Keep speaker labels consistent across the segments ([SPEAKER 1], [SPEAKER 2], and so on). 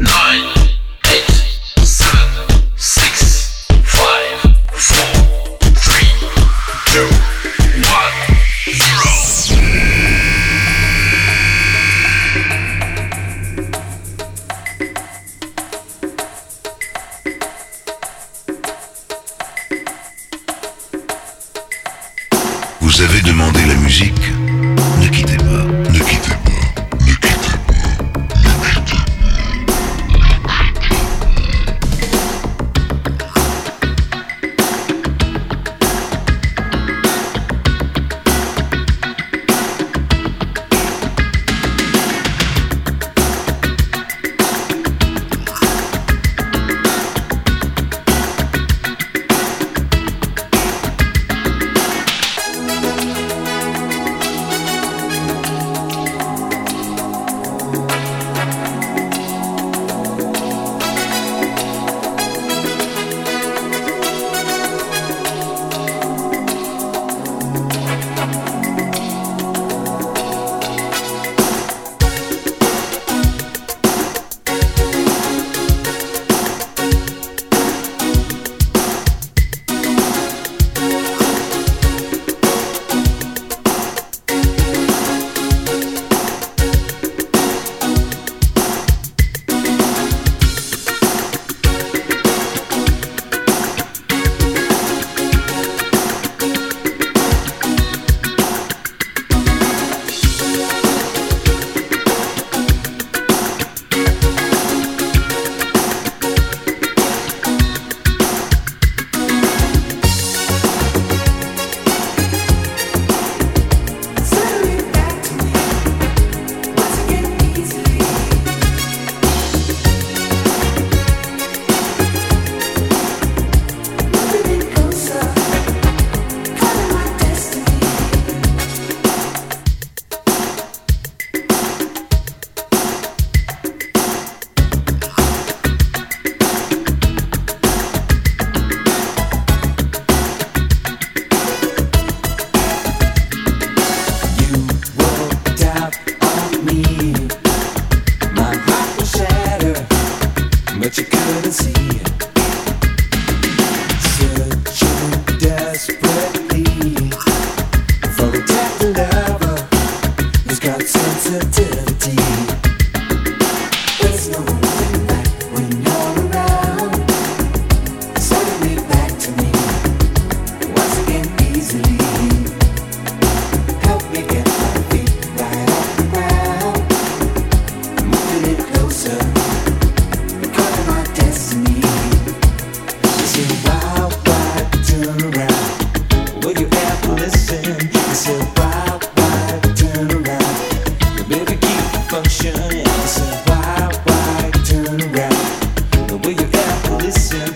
[SPEAKER 1] nine.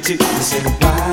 [SPEAKER 1] To
[SPEAKER 2] this
[SPEAKER 3] why?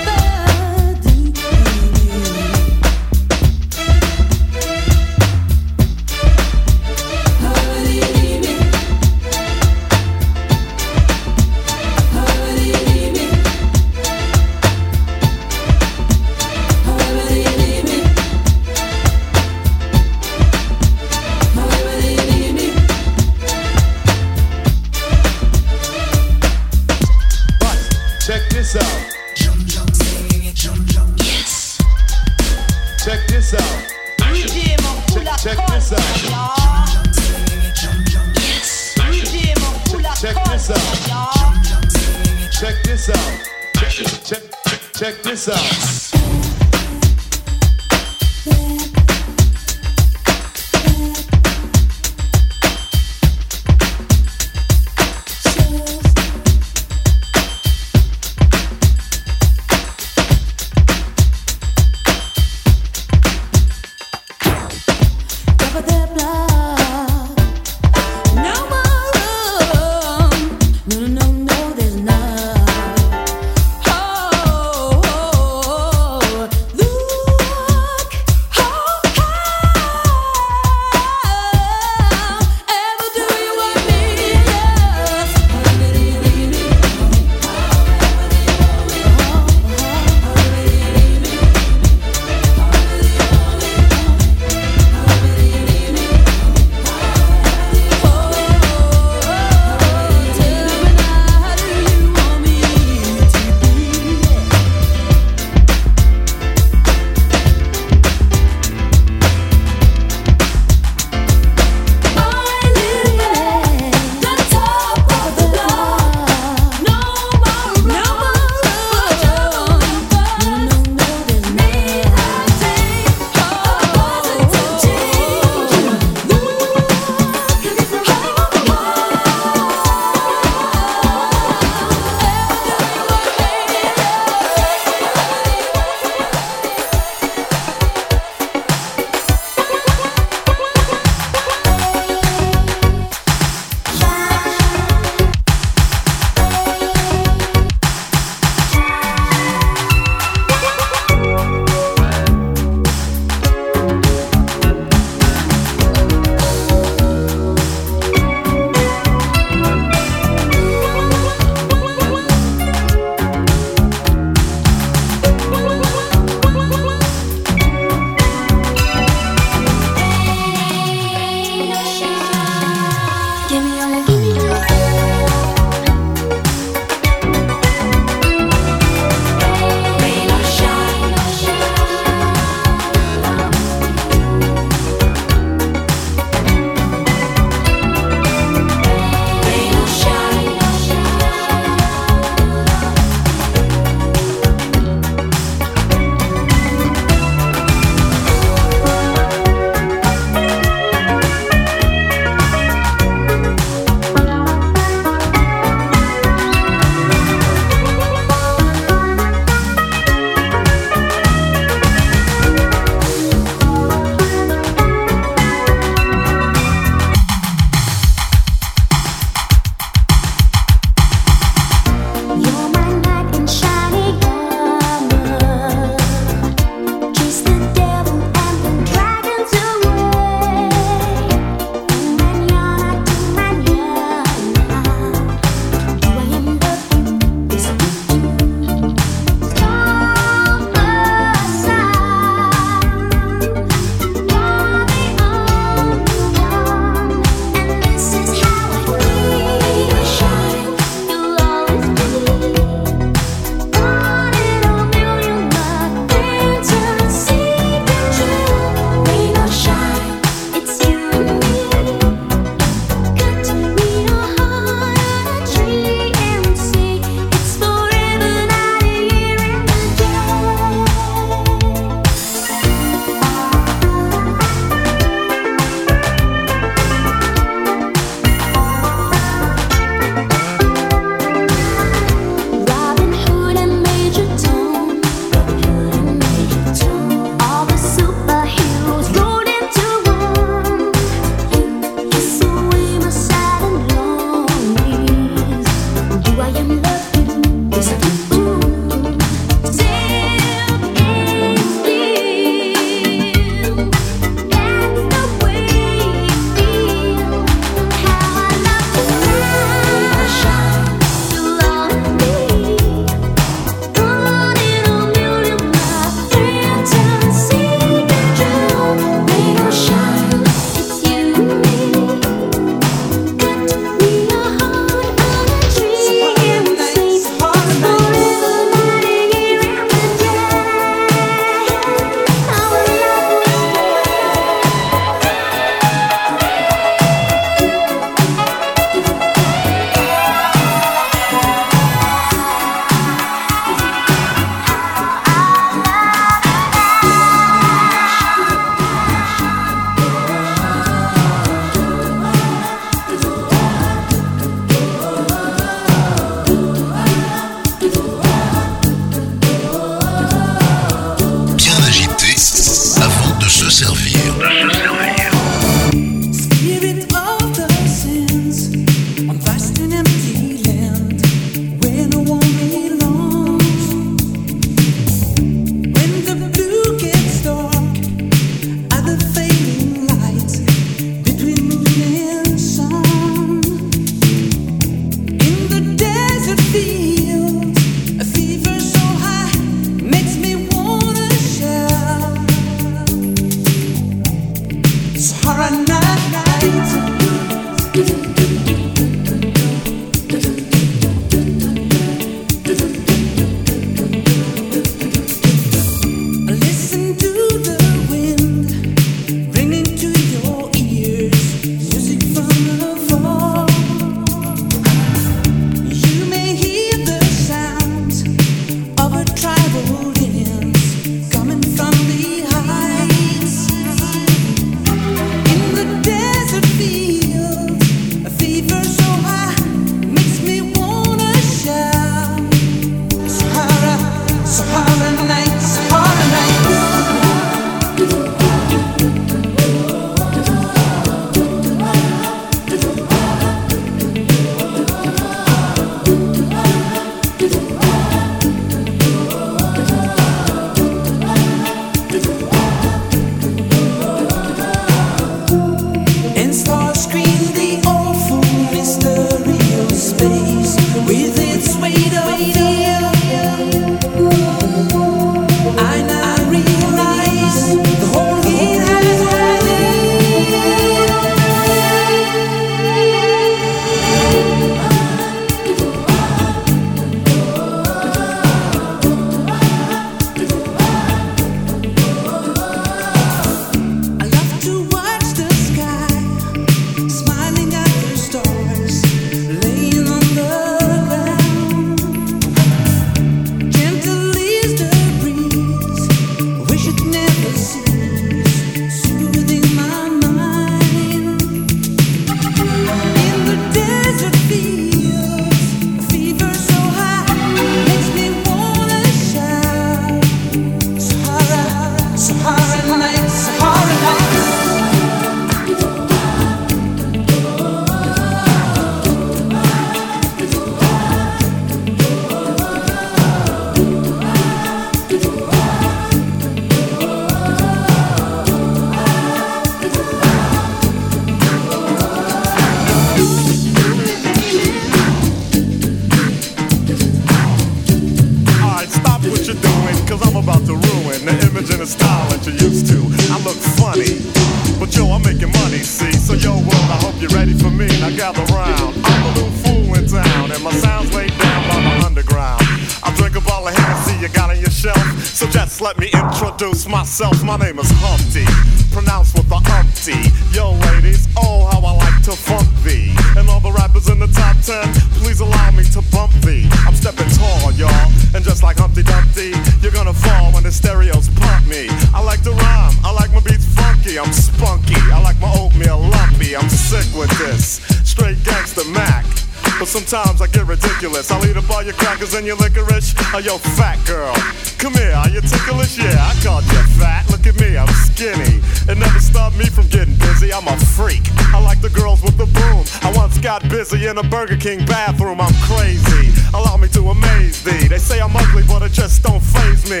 [SPEAKER 3] Yo, fat girl. Come here, are you ticklish? Yeah, I called you fat. Look at me, I'm skinny. It never stopped me from getting busy. I'm a freak. I like the girls with the boom. I once got busy in a Burger King bathroom. I'm crazy. Allow me to amaze thee. They say I'm ugly, but it just don't phase me.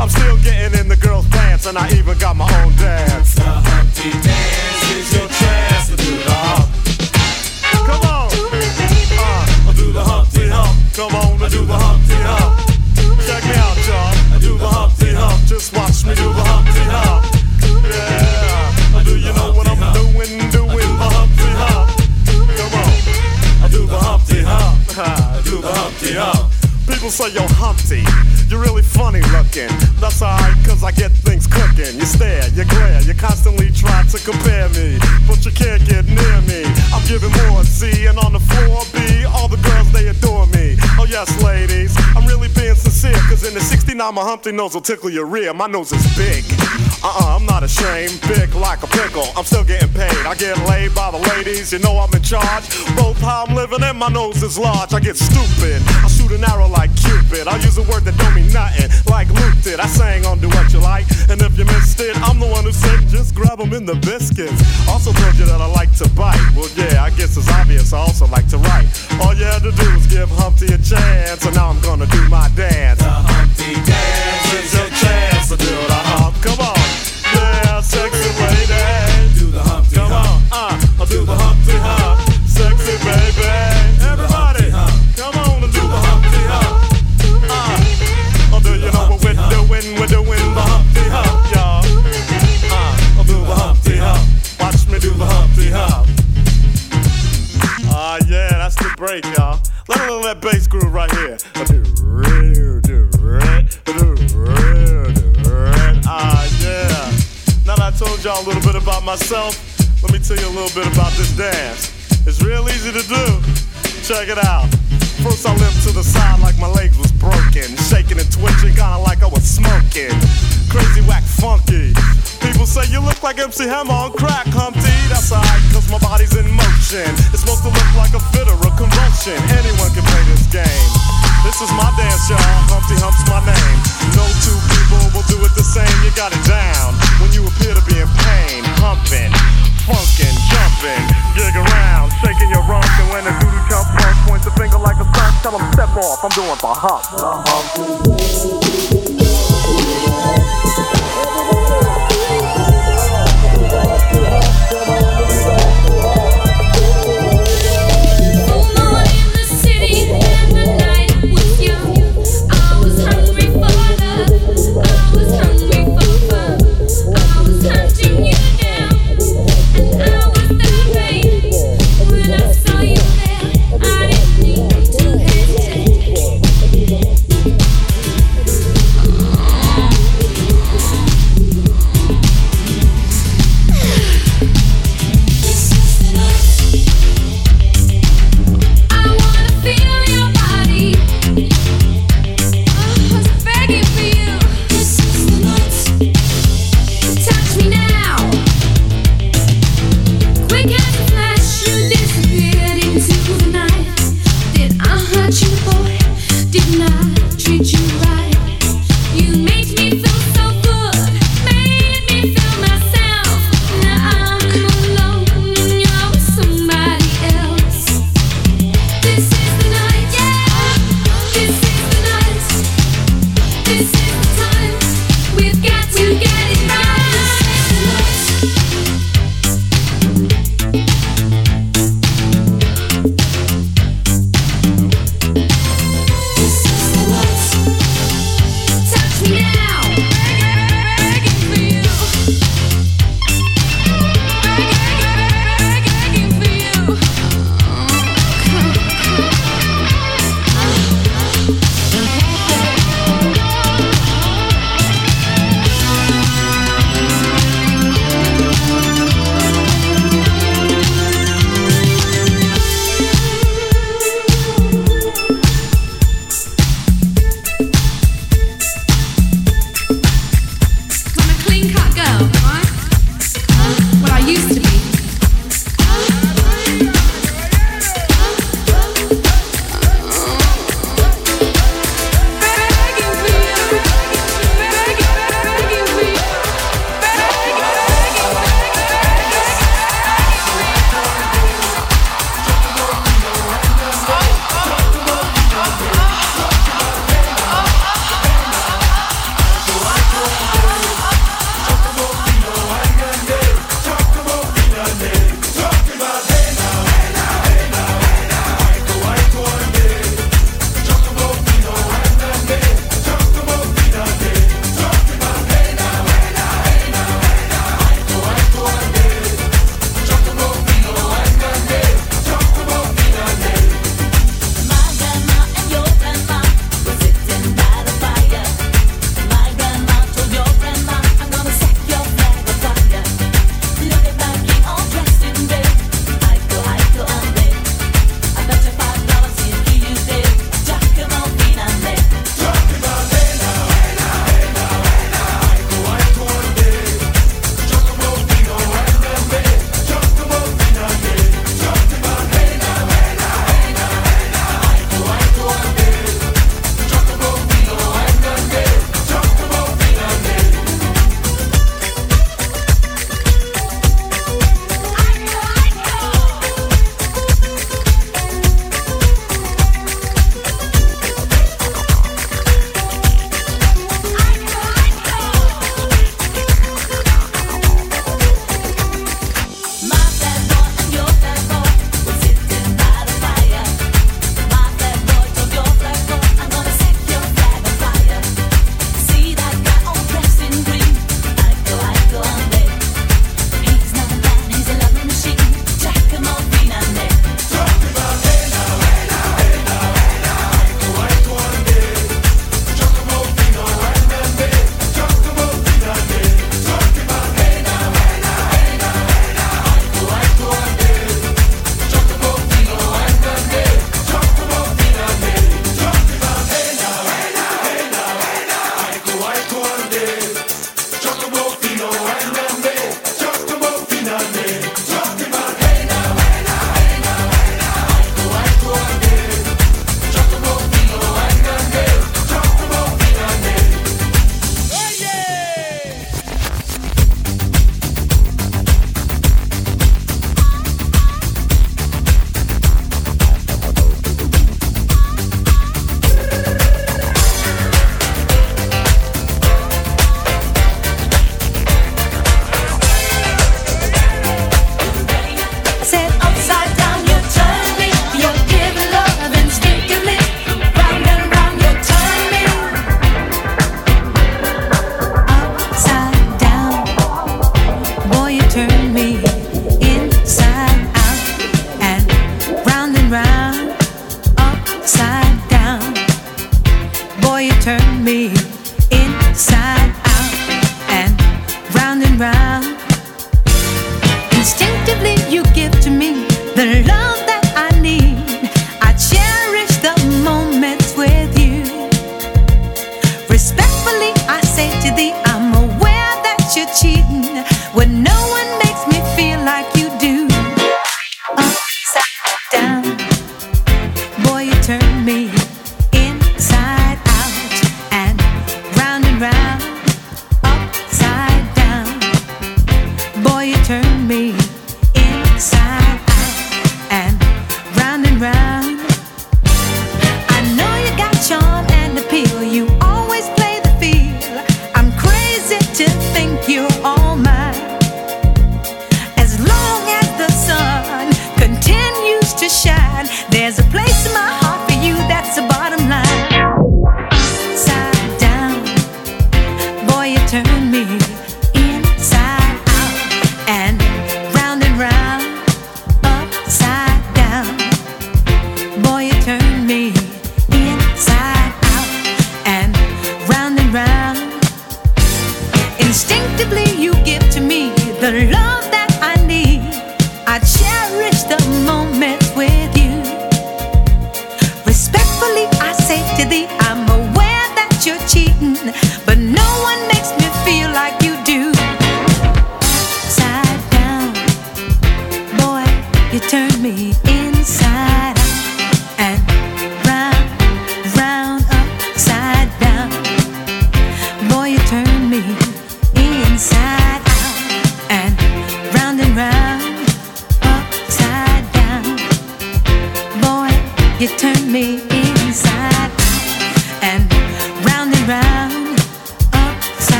[SPEAKER 3] I'm still getting in the girls' pants, and I even got my own dance.
[SPEAKER 4] The Humpty Dance is your chance to do the hump.
[SPEAKER 3] Come on. Do, me, baby.
[SPEAKER 4] Uh, do the Humpty Hump.
[SPEAKER 3] Come on,
[SPEAKER 4] do the Humpty Hump.
[SPEAKER 3] Check me out, y'all.
[SPEAKER 4] Do the Humpty Hump.
[SPEAKER 3] Just watch People say you're Humpty, you're really funny looking. That's alright, cause I get things cooking. You stare, you glare, you constantly try to compare me, but you can't get near me. I'm giving more C, and on the floor B, all the girls they adore me. Oh yes, ladies, I'm really being sincere, cause in the 69 my Humpty nose will tickle your rear. My nose is big. Uh-uh, I'm not ashamed, big like a pickle. I'm still getting paid. I get laid by the ladies, you know I'm in charge. Both how I'm living and my nose is large. I get stupid. I shoot an arrow like Cupid. I use a word that don't mean nothing, like Luke did. I sang on Doowutchyalike, and if you missed it, I'm the one who said just grab 'em in the biscuits. Also told you that I like to bite. Well, yeah, I guess it's obvious. I also like to write. All you had to do was give Humpty a chance, and now I'm gonna do my dance.
[SPEAKER 4] The Humpty Dance is your chance to do the hump.
[SPEAKER 3] Come on, yeah, sexy lady.
[SPEAKER 4] Do the Humpty
[SPEAKER 3] Come on, uh, I'll
[SPEAKER 4] Do the Hump.
[SPEAKER 3] Break, y'all. Let know that bass groove right here. Ah, yeah. Now that I told y'all a little bit about myself, let me tell you a little bit about this dance. It's real easy to do. Check it out. First I limped to the side like my leg was broken, shaking and twitching, kinda like I was smoking. Crazy whack funky. People say you look like MC Hammer on crack, Humpty. That's alright, cause my body's in motion. It's supposed to look like a fit or a convulsion. Anyone can play this game. This is my dance, y'all. Humpty Hump's my name. No two people will do it the same. You got it down when you appear to be in pain. Humping, funkin', jumping, jig around, shaking your rump. And when the doodoo jump punk points a finger tell him step off. I'm doing the hump.
[SPEAKER 5] Alone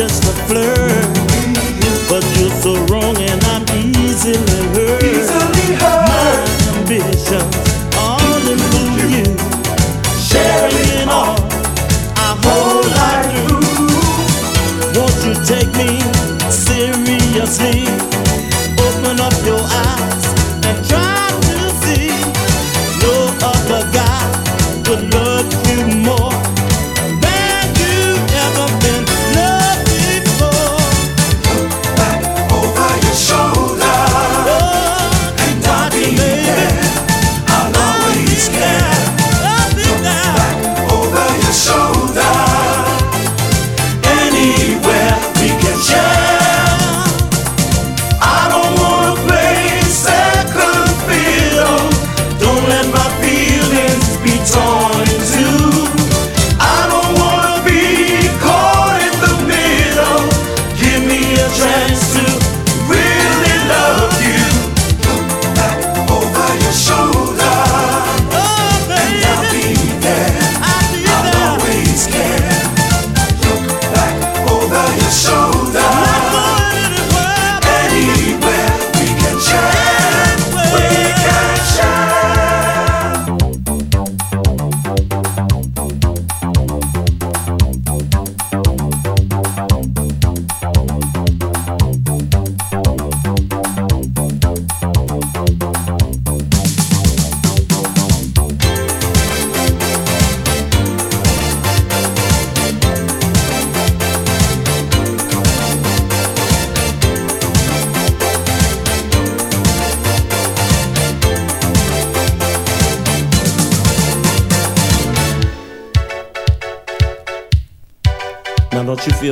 [SPEAKER 6] just a
[SPEAKER 7] flirt, but you're so wrong and I'm easily hurt.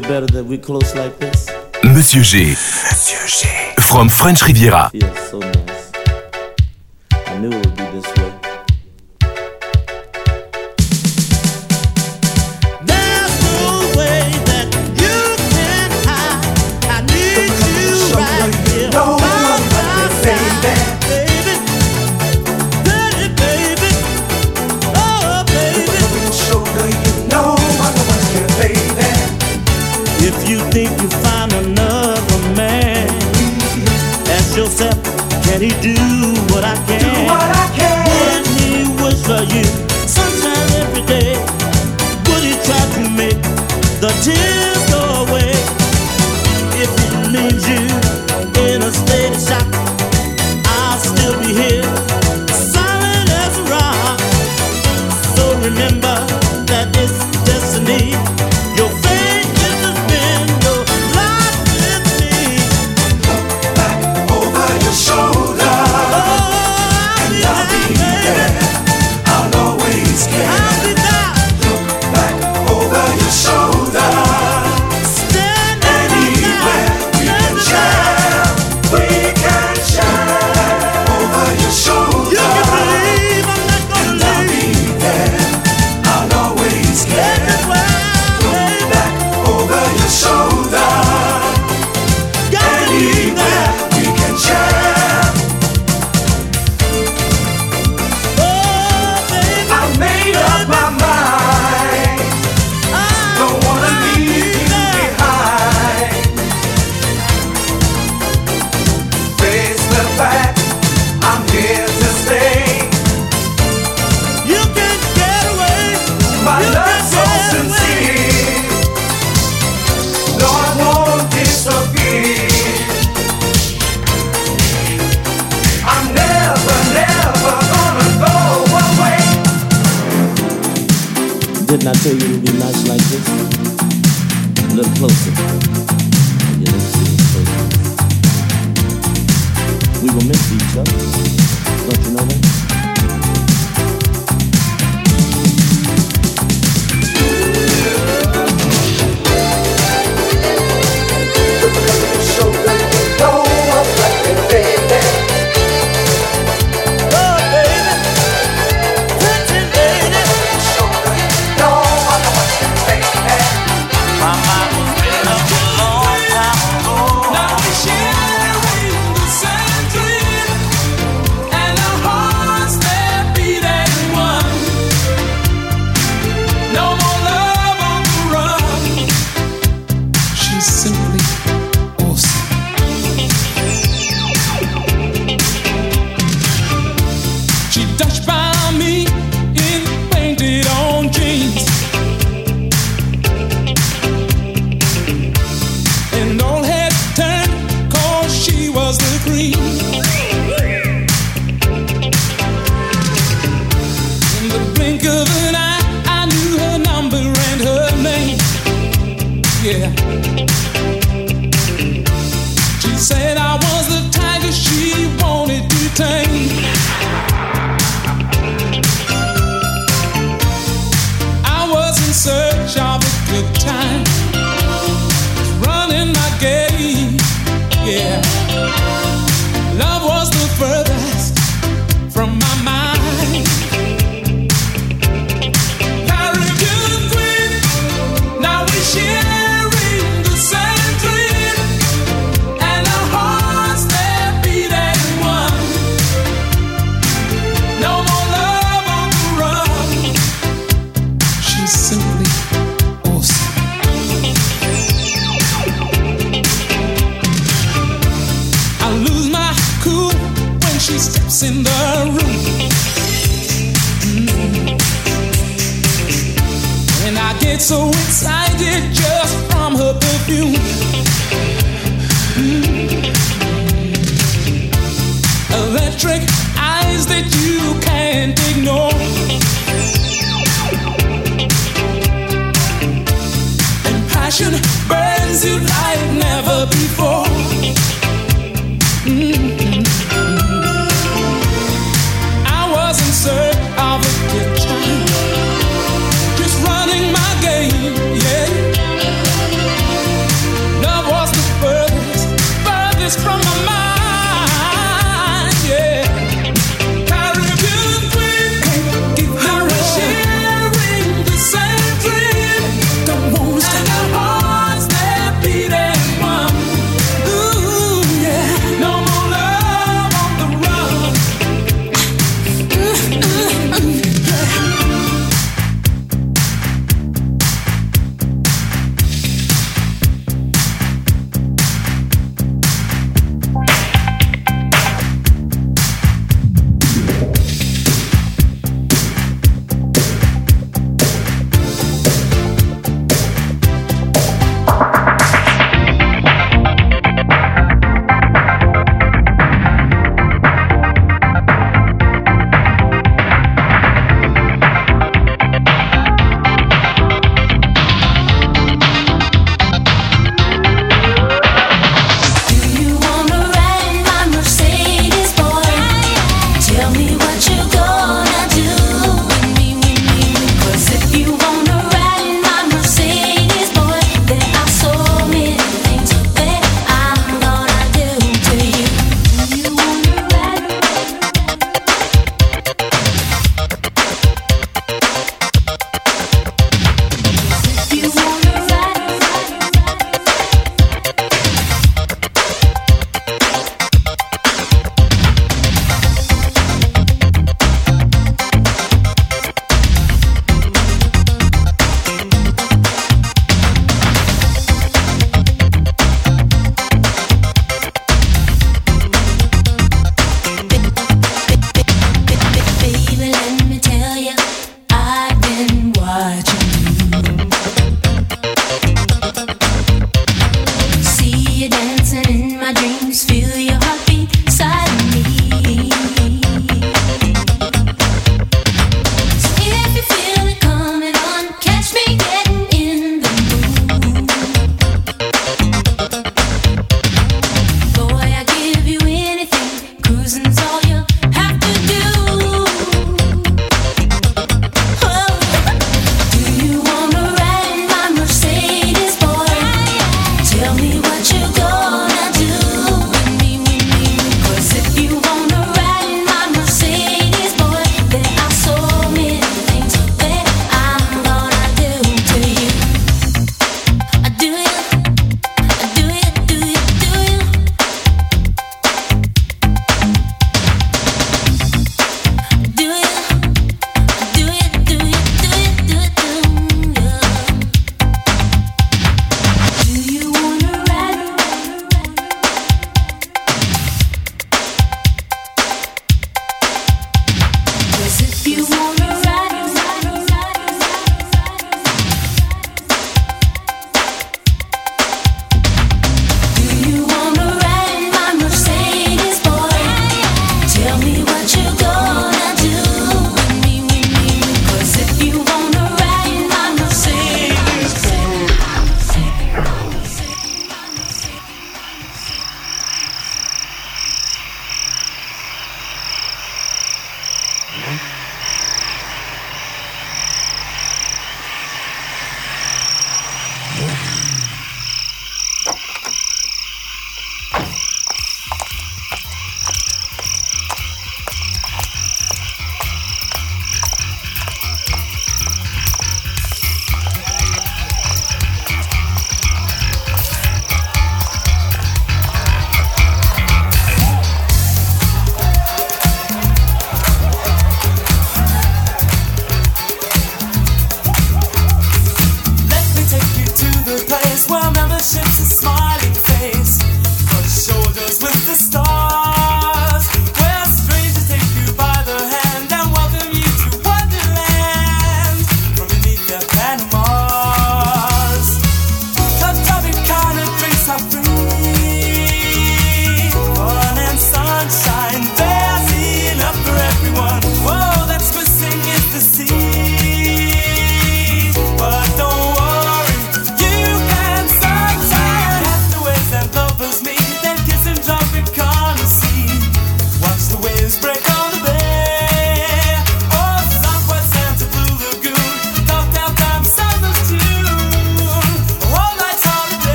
[SPEAKER 8] feel better that we close like this?
[SPEAKER 7] Monsieur G. Monsieur G. From French Riviera.
[SPEAKER 9] Yes.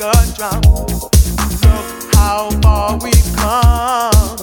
[SPEAKER 8] Backdrop. Look how far we've come.